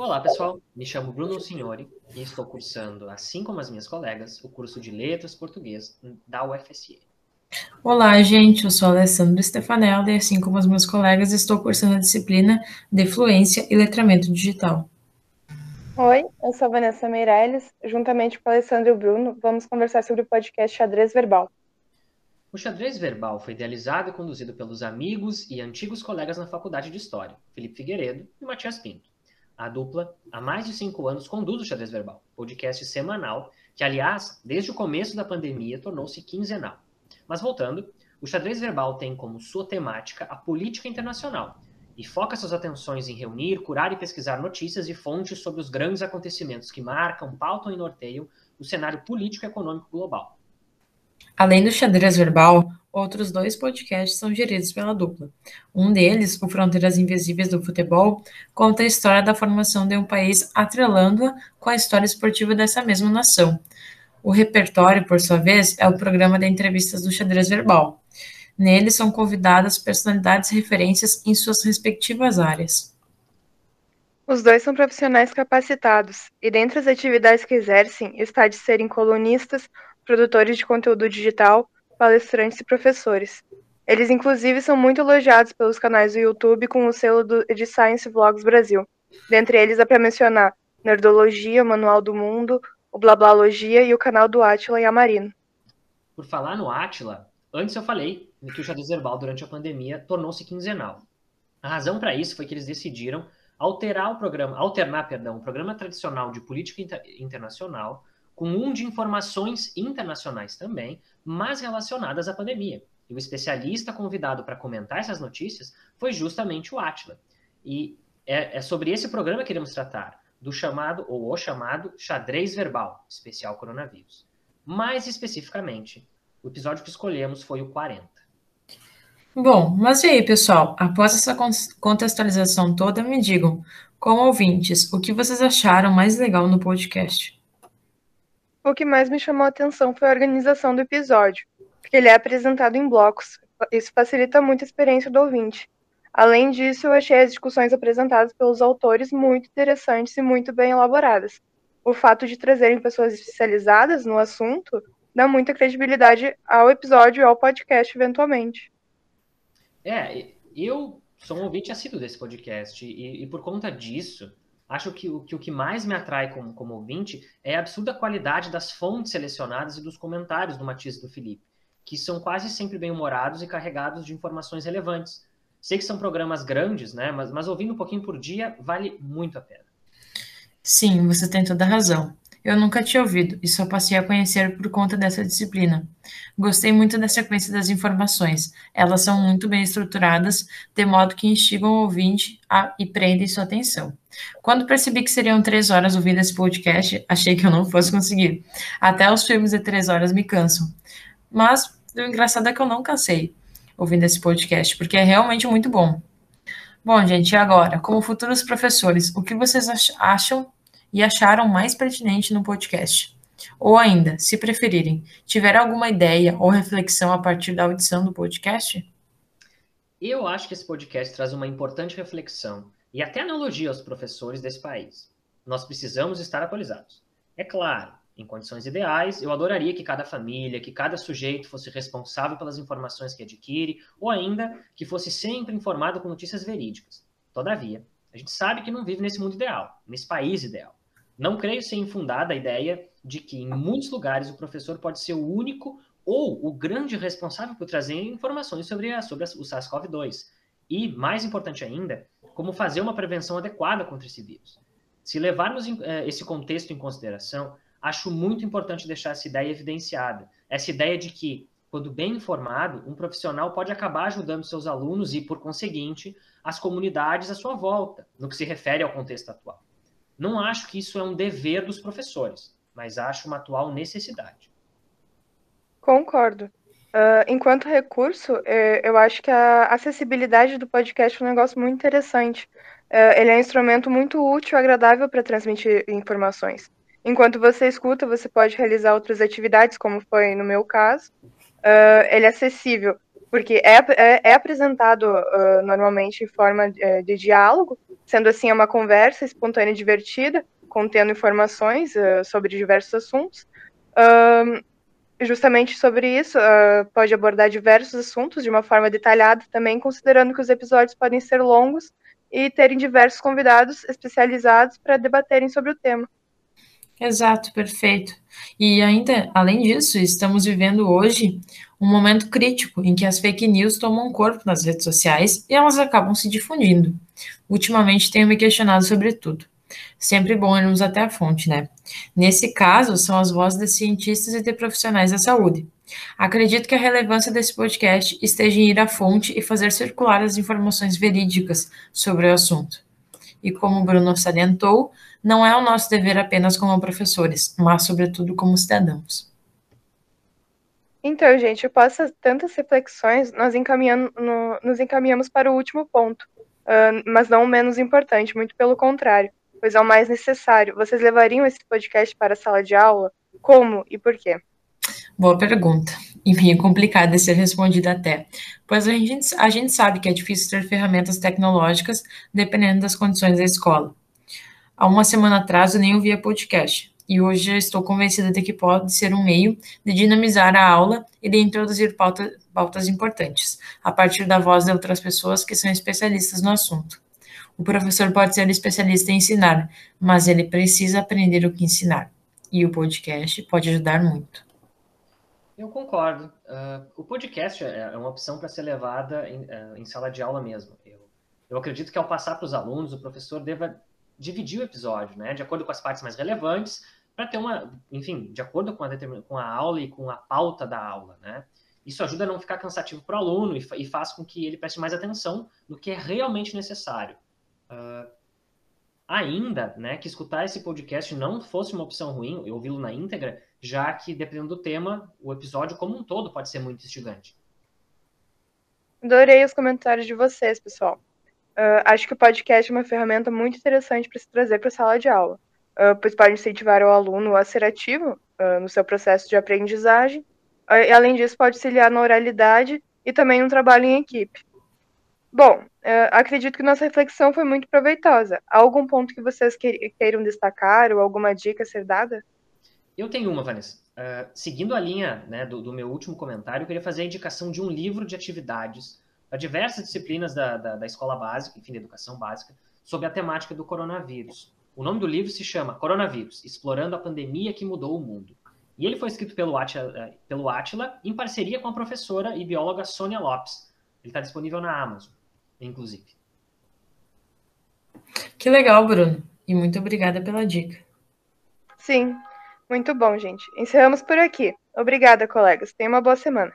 Olá, pessoal. Me chamo Bruno Signori e estou cursando, assim como as minhas colegas, o curso de Letras Português da UFSE. Olá, gente. Eu sou Alessandro Stefanella e, assim como os meus colegas, estou cursando a disciplina de Fluência e Letramento Digital. Oi, eu sou a Vanessa Meirelles. Juntamente com o Alessandro e o Bruno, vamos conversar sobre o podcast Xadrez Verbal. O xadrez verbal foi idealizado e conduzido pelos amigos e antigos colegas na Faculdade de História, Felipe Figueiredo e Matias Pinto. A dupla, há mais de cinco anos, conduz o Xadrez Verbal, podcast semanal, que, aliás, desde o começo da pandemia, tornou-se quinzenal. Mas voltando, o Xadrez Verbal tem como sua temática a política internacional e foca suas atenções em reunir, curar e pesquisar notícias e fontes sobre os grandes acontecimentos que marcam, pautam e norteiam o cenário político e econômico global. Além do xadrez verbal, outros dois podcasts são geridos pela dupla. Um deles, o Fronteiras Invisíveis do Futebol, conta a história da formação de um país atrelando-a com a história esportiva dessa mesma nação. O repertório, por sua vez, é o programa de entrevistas do xadrez verbal. Nele são convidadas personalidades referências em suas respectivas áreas. Os dois são profissionais capacitados, e dentre as atividades que exercem está de serem colunistas, produtores de conteúdo digital, palestrantes e professores. Eles, inclusive, são muito elogiados pelos canais do YouTube com o selo do, de Science Vlogs Brasil. Dentre eles, dá para mencionar Nerdologia, Manual do Mundo, o Blablalogia e o canal do Atila e Amarino. Por falar no Atila, antes eu falei que o xadrez verbal durante a pandemia tornou-se quinzenal. A razão para isso foi que eles decidiram alterar o programa, alternar, perdão, o programa tradicional de política inter internacional com um de informações internacionais também, mas relacionadas à pandemia. E o especialista convidado para comentar essas notícias foi justamente o Atila. E é, é sobre esse programa que iremos tratar, do chamado, ou o chamado, xadrez verbal, especial coronavírus. Mais especificamente, o episódio que escolhemos foi o 40. Bom, mas e aí, pessoal? Após essa contextualização toda, me digam, como ouvintes, o que vocês acharam mais legal no podcast? O que mais me chamou a atenção foi a organização do episódio, porque ele é apresentado em blocos. Isso facilita muito a experiência do ouvinte. Além disso, eu achei as discussões apresentadas pelos autores muito interessantes e muito bem elaboradas. O fato de trazerem pessoas especializadas no assunto dá muita credibilidade ao episódio e ao podcast, eventualmente. É, eu sou um ouvinte assíduo desse podcast e, e por conta disso, acho que o, que o que mais me atrai como, como ouvinte é a absurda qualidade das fontes selecionadas e dos comentários do Matias e do Felipe, que são quase sempre bem-humorados e carregados de informações relevantes. Sei que são programas grandes, né? Mas, mas ouvindo um pouquinho por dia vale muito a pena. Sim, você tem toda a razão. Eu nunca tinha ouvido e só passei a conhecer por conta dessa disciplina. Gostei muito da sequência das informações. Elas são muito bem estruturadas, de modo que instigam o ouvinte a, e prendem sua atenção. Quando percebi que seriam três horas ouvindo esse podcast, achei que eu não fosse conseguir. Até os filmes de três horas me cansam. Mas o engraçado é que eu não cansei ouvindo esse podcast, porque é realmente muito bom. Bom, gente, e agora? Como futuros professores, o que vocês acham e acharam mais pertinente no podcast. Ou ainda, se preferirem, tiveram alguma ideia ou reflexão a partir da audição do podcast? Eu acho que esse podcast traz uma importante reflexão e até analogia aos professores desse país. Nós precisamos estar atualizados. É claro, em condições ideais, eu adoraria que cada família, que cada sujeito fosse responsável pelas informações que adquire, ou ainda que fosse sempre informado com notícias verídicas. Todavia, a gente sabe que não vive nesse mundo ideal, nesse país ideal. Não creio ser infundada a ideia de que, em muitos lugares, o professor pode ser o único ou o grande responsável por trazer informações sobre, a, sobre o SARS-CoV-2. E, mais importante ainda, como fazer uma prevenção adequada contra esse vírus. Se levarmos eh, esse contexto em consideração, acho muito importante deixar essa ideia evidenciada. Essa ideia de que, quando bem informado, um profissional pode acabar ajudando seus alunos e, por conseguinte, as comunidades à sua volta, no que se refere ao contexto atual. Não acho que isso é um dever dos professores, mas acho uma atual necessidade. Concordo. Uh, enquanto recurso, eh, eu acho que a acessibilidade do podcast é um negócio muito interessante. Uh, ele é um instrumento muito útil e agradável para transmitir informações. Enquanto você escuta, você pode realizar outras atividades, como foi no meu caso. Uh, ele é acessível porque é, é, é apresentado normalmente em forma de, de, diálogo, sendo assim é uma conversa espontânea e divertida, contendo informações sobre diversos assuntos. Justamente sobre isso, pode abordar diversos assuntos de uma forma detalhada, também considerando que os episódios podem ser longos e terem diversos convidados especializados para debaterem sobre o tema. Exato, perfeito. E ainda, além disso, estamos vivendo hoje um momento crítico em que as fake news tomam corpo nas redes sociais e elas acabam se difundindo. Ultimamente tenho me questionado sobre tudo. Sempre bom irmos até a fonte, né? Nesse caso, são as vozes de cientistas e de profissionais da saúde. Acredito que a relevância desse podcast esteja em ir à fonte e fazer circular as informações verídicas sobre o assunto. E como o Bruno salientou, não é o nosso dever apenas como professores, mas sobretudo como cidadãos. Então, gente, após tantas reflexões, nós encaminhamos, no, nos encaminhamos para o último ponto, uh, mas não menos importante, muito pelo contrário, pois é o mais necessário. Vocês levariam esse podcast para a sala de aula? Como e por quê? Boa pergunta. E meio complicada de ser respondida até, pois a gente, a gente sabe que é difícil ter ferramentas tecnológicas dependendo das condições da escola. Há uma semana atrás eu nem ouvia podcast, e hoje estou convencida de que pode ser um meio de dinamizar a aula e de introduzir pauta, pautas importantes, a partir da voz de outras pessoas que são especialistas no assunto. O professor pode ser especialista em ensinar, mas ele precisa aprender o que ensinar, e o podcast pode ajudar muito. Eu concordo. Uh, o podcast é, é uma opção para ser levada em, uh, em, sala de aula mesmo. Eu, eu acredito que ao passar para os alunos, o professor deva dividir o episódio, né, de acordo com as partes mais relevantes, para ter uma, enfim, de acordo com a, com a aula e com a pauta da aula, né. Isso ajuda a não ficar cansativo para o aluno e, e, faz com que ele preste mais atenção no que é realmente necessário. Uh, ainda, né, que escutar esse podcast não fosse uma opção ruim, eu ouvi-lo na íntegra, já que, dependendo do tema, o episódio como um todo pode ser muito instigante. Adorei os comentários de vocês, pessoal. Uh, acho que o podcast é uma ferramenta muito interessante para se trazer para a sala de aula, uh, pois pode incentivar o aluno a ser ativo uh, no seu processo de aprendizagem, e além disso, pode auxiliar na oralidade e também no trabalho em equipe. Bom, acredito que nossa reflexão foi muito proveitosa. Há algum ponto que vocês queiram destacar ou alguma dica ser dada? Eu tenho uma, Vanessa. seguindo a linha né, do, do meu último comentário, eu queria fazer a indicação de um livro de atividades para diversas disciplinas da, da, da, escola básica, enfim, da educação básica, sobre a temática do coronavírus. O nome do livro se chama Coronavírus, Explorando a Pandemia que Mudou o Mundo. E ele foi escrito pelo Atila, eh, pelo Atila em parceria com a professora e bióloga Sônia Lopes. Ele está disponível na Amazon, inclusive. Que legal, Bruno. E muito obrigada pela dica. Sim, muito bom, gente. Encerramos por aqui. Obrigada, colegas. Tenha uma boa semana.